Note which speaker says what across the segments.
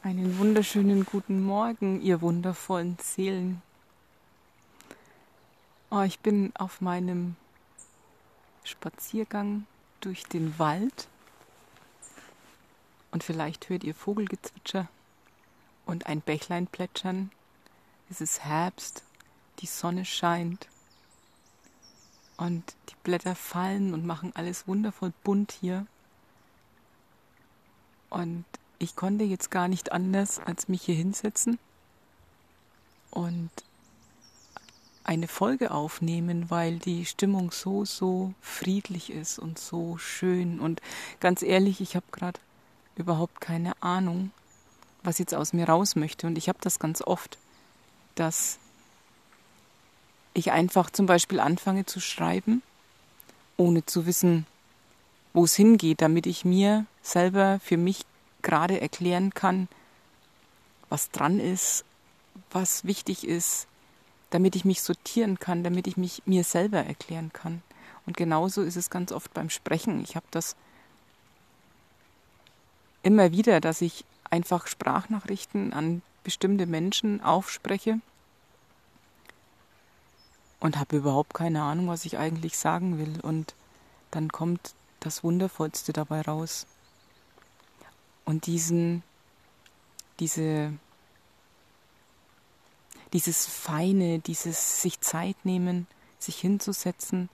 Speaker 1: Einen wunderschönen guten Morgen, ihr wundervollen Seelen. Oh, ich bin auf meinem Spaziergang durch den Wald und vielleicht hört ihr Vogelgezwitscher und ein Bächlein plätschern. Es ist Herbst, die Sonne scheint und die Blätter fallen und machen alles wundervoll bunt hier. Und ich konnte jetzt gar nicht anders, als mich hier hinsetzen und eine Folge aufnehmen, weil die Stimmung so, so friedlich ist und so schön. Und ganz ehrlich, ich habe gerade überhaupt keine Ahnung, was jetzt aus mir raus möchte. Und ich habe das ganz oft, dass ich einfach zum Beispiel anfange zu schreiben, ohne zu wissen, wo es hingeht, damit ich mir selber für mich gerade erklären kann, was dran ist, was wichtig ist, damit ich mich sortieren kann, damit ich mich mir selber erklären kann. Und genauso ist es ganz oft beim Sprechen. Ich habe das immer wieder, dass ich einfach Sprachnachrichten an bestimmte Menschen aufspreche und habe überhaupt keine Ahnung, was ich eigentlich sagen will. Und dann kommt das Wundervollste dabei raus. Und diesen, diese, dieses Feine, dieses sich Zeit nehmen, sich hinzusetzen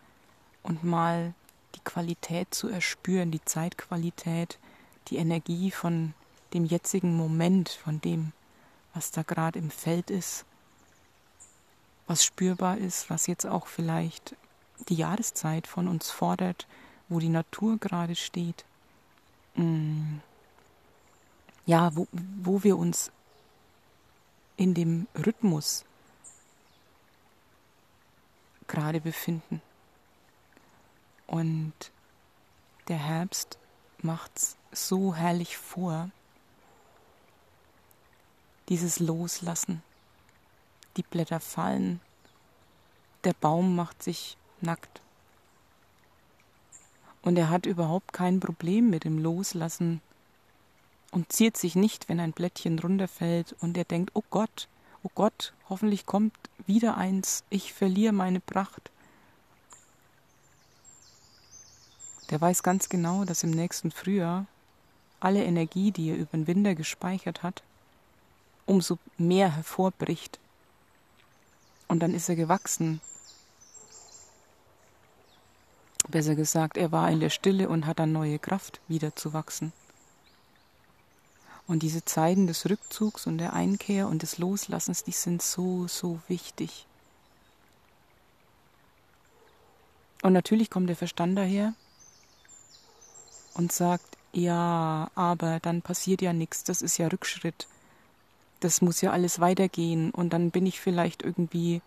Speaker 1: und mal die Qualität zu erspüren, die Zeitqualität, die Energie von dem jetzigen Moment, von dem, was da gerade im Feld ist, was spürbar ist, was jetzt auch vielleicht die Jahreszeit von uns fordert, wo die Natur gerade steht. Mm. Ja, wo, wo wir uns in dem Rhythmus gerade befinden. Und der Herbst macht's so herrlich vor. Dieses Loslassen. Die Blätter fallen. Der Baum macht sich nackt. Und er hat überhaupt kein Problem mit dem Loslassen und ziert sich nicht, wenn ein Blättchen runterfällt und er denkt, oh Gott, oh Gott, hoffentlich kommt wieder eins, ich verliere meine Pracht. Der weiß ganz genau, dass im nächsten Frühjahr alle Energie, die er über den Winter gespeichert hat, umso mehr hervorbricht. Und dann ist er gewachsen. Besser gesagt, er war in der Stille und hat dann neue Kraft, wieder zu wachsen. Und diese Zeiten des Rückzugs und der Einkehr und des Loslassens, die sind so, so wichtig. Und natürlich kommt der Verstand daher und sagt, ja, aber dann passiert ja nichts, das ist ja Rückschritt. Das muss ja alles weitergehen und dann bin ich vielleicht irgendwie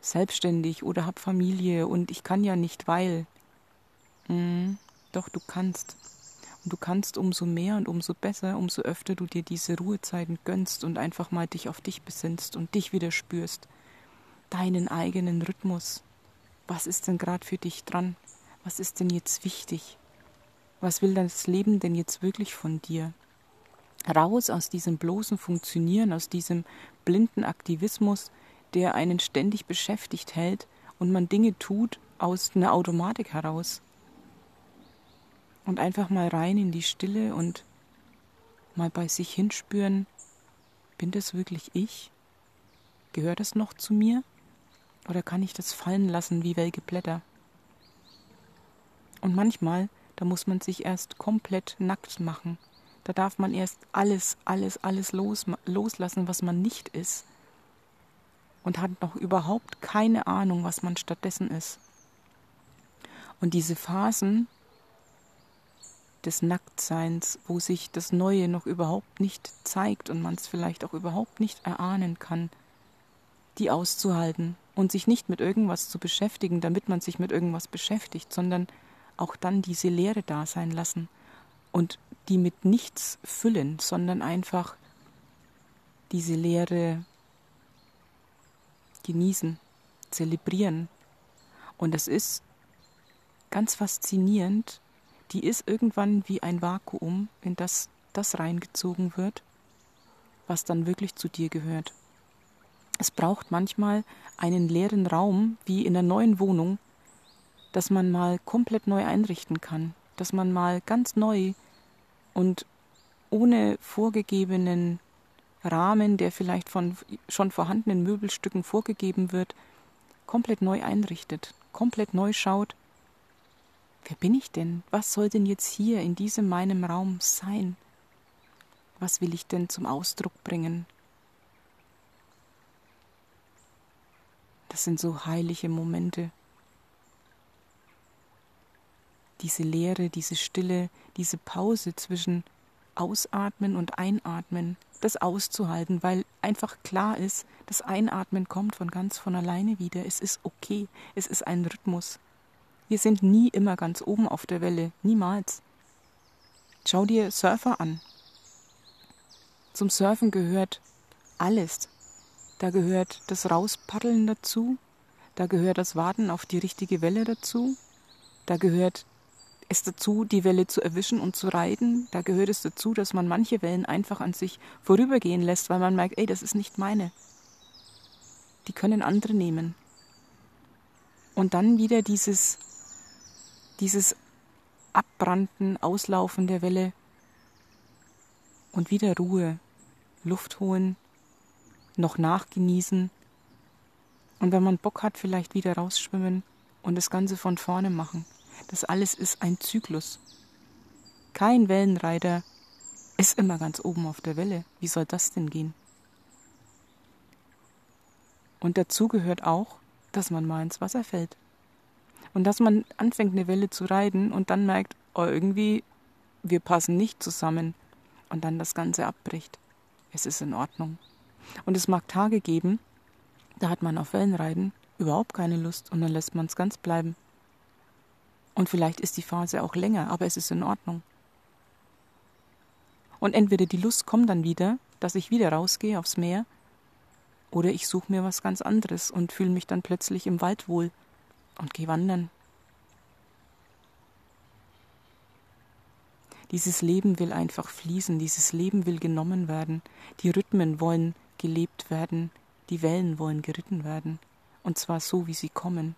Speaker 1: selbstständig oder hab Familie und ich kann ja nicht, weil. Hm, doch, du kannst. Und du kannst umso mehr und umso besser, umso öfter du dir diese Ruhezeiten gönnst und einfach mal dich auf dich besinnst und dich wieder spürst. Deinen eigenen Rhythmus. Was ist denn gerade für dich dran? Was ist denn jetzt wichtig? Was will das Leben denn jetzt wirklich von dir? Raus aus diesem bloßen Funktionieren, aus diesem blinden Aktivismus, der einen ständig beschäftigt hält und man Dinge tut aus einer Automatik heraus. Und einfach mal rein in die Stille und mal bei sich hinspüren, bin das wirklich ich? Gehört das noch zu mir? Oder kann ich das fallen lassen wie welke Blätter? Und manchmal da muss man sich erst komplett nackt machen. Da darf man erst alles, alles, alles los, loslassen, was man nicht ist. Und hat noch überhaupt keine Ahnung, was man stattdessen ist. Und diese Phasen des Nacktseins, wo sich das Neue noch überhaupt nicht zeigt und man es vielleicht auch überhaupt nicht erahnen kann, die auszuhalten und sich nicht mit irgendwas zu beschäftigen, damit man sich mit irgendwas beschäftigt, sondern auch dann diese Leere da sein lassen und die mit nichts füllen, sondern einfach diese Leere genießen, zelebrieren. Und es ist ganz faszinierend, die ist irgendwann wie ein Vakuum, in das das reingezogen wird. was dann wirklich zu dir gehört. Es braucht manchmal einen leeren Raum, wie in einer neuen Wohnung, dass man mal komplett neu einrichten kann, dass man mal ganz neu und ohne vorgegebenen Rahmen, der vielleicht von schon vorhandenen Möbelstücken vorgegeben wird, komplett neu einrichtet, komplett neu schaut, wer bin ich denn? Was soll denn jetzt hier in diesem meinem Raum sein? Was will ich denn zum Ausdruck bringen? Das sind so heilige Momente. Diese Leere, diese Stille, diese Pause zwischen Ausatmen und Einatmen, das auszuhalten, weil einfach klar ist, das Einatmen kommt von ganz von alleine wieder. Es ist okay, es ist ein Rhythmus. Wir sind nie immer ganz oben auf der Welle, niemals. Schau dir Surfer an. Zum Surfen gehört alles. Da gehört das Rauspaddeln dazu, da gehört das Warten auf die richtige Welle dazu, da gehört es dazu, die Welle zu erwischen und zu reiten, da gehört es dazu, dass man manche Wellen einfach an sich vorübergehen lässt, weil man merkt, ey, das ist nicht meine. Die können andere nehmen. Und dann wieder dieses, dieses Abbranden, Auslaufen der Welle und wieder Ruhe, Luft holen, noch nachgenießen und wenn man Bock hat, vielleicht wieder rausschwimmen und das Ganze von vorne machen. Das alles ist ein Zyklus. Kein Wellenreiter ist immer ganz oben auf der Welle. Wie soll das denn gehen? Und dazu gehört auch, dass man mal ins Wasser fällt. Und dass man anfängt, eine Welle zu reiten und dann merkt, oh, irgendwie, wir passen nicht zusammen. Und dann das Ganze abbricht es ist in Ordnung. Und es mag Tage geben, da hat man auf Wellenreiten überhaupt keine Lust und dann lässt man es ganz bleiben. Und vielleicht ist die Phase auch länger, aber es ist in Ordnung. Und entweder die Lust kommt dann wieder, dass ich wieder rausgehe aufs Meer, oder ich suche mir was ganz anderes und fühle mich dann plötzlich im Wald wohl und gehe wandern. Dieses Leben will einfach fließen, dieses Leben will genommen werden, die Rhythmen wollen gelebt werden, die Wellen wollen geritten werden, und zwar so, wie sie kommen.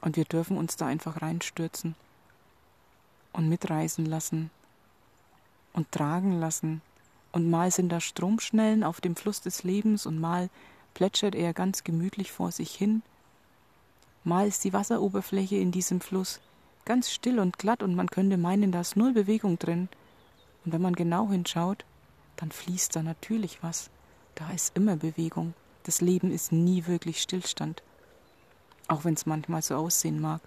Speaker 1: Und wir dürfen uns da einfach reinstürzen und mitreisen lassen und tragen lassen. Und mal sind da Stromschnellen auf dem Fluss des Lebens und mal plätschert er ganz gemütlich vor sich hin. Mal ist die Wasseroberfläche in diesem Fluss ganz still und glatt und man könnte meinen, da ist null Bewegung drin. Und wenn man genau hinschaut, dann fließt da natürlich was. Da ist immer Bewegung. Das Leben ist nie wirklich Stillstand. Auch wenn es manchmal so aussehen mag.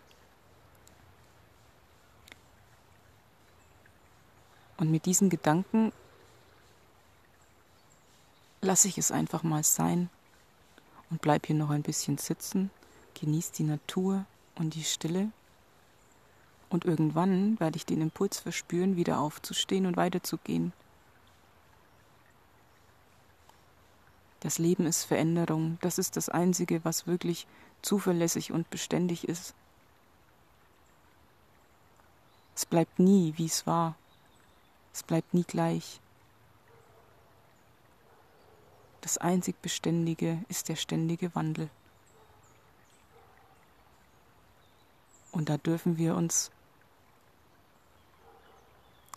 Speaker 1: Und mit diesen Gedanken lasse ich es einfach mal sein und bleib hier noch ein bisschen sitzen, genieß die Natur und die Stille und irgendwann werde ich den Impuls verspüren, wieder aufzustehen und weiterzugehen. Das Leben ist Veränderung, das ist das Einzige, was wirklich zuverlässig und beständig ist. Es bleibt nie, wie es war. Es bleibt nie gleich. Das einzig Beständige ist der ständige Wandel. Und da dürfen wir uns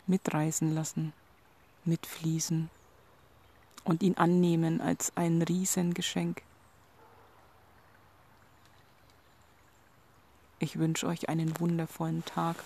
Speaker 1: mitreißen lassen, mitfließen und ihn annehmen als ein Riesengeschenk. Ich wünsche euch einen wundervollen Tag.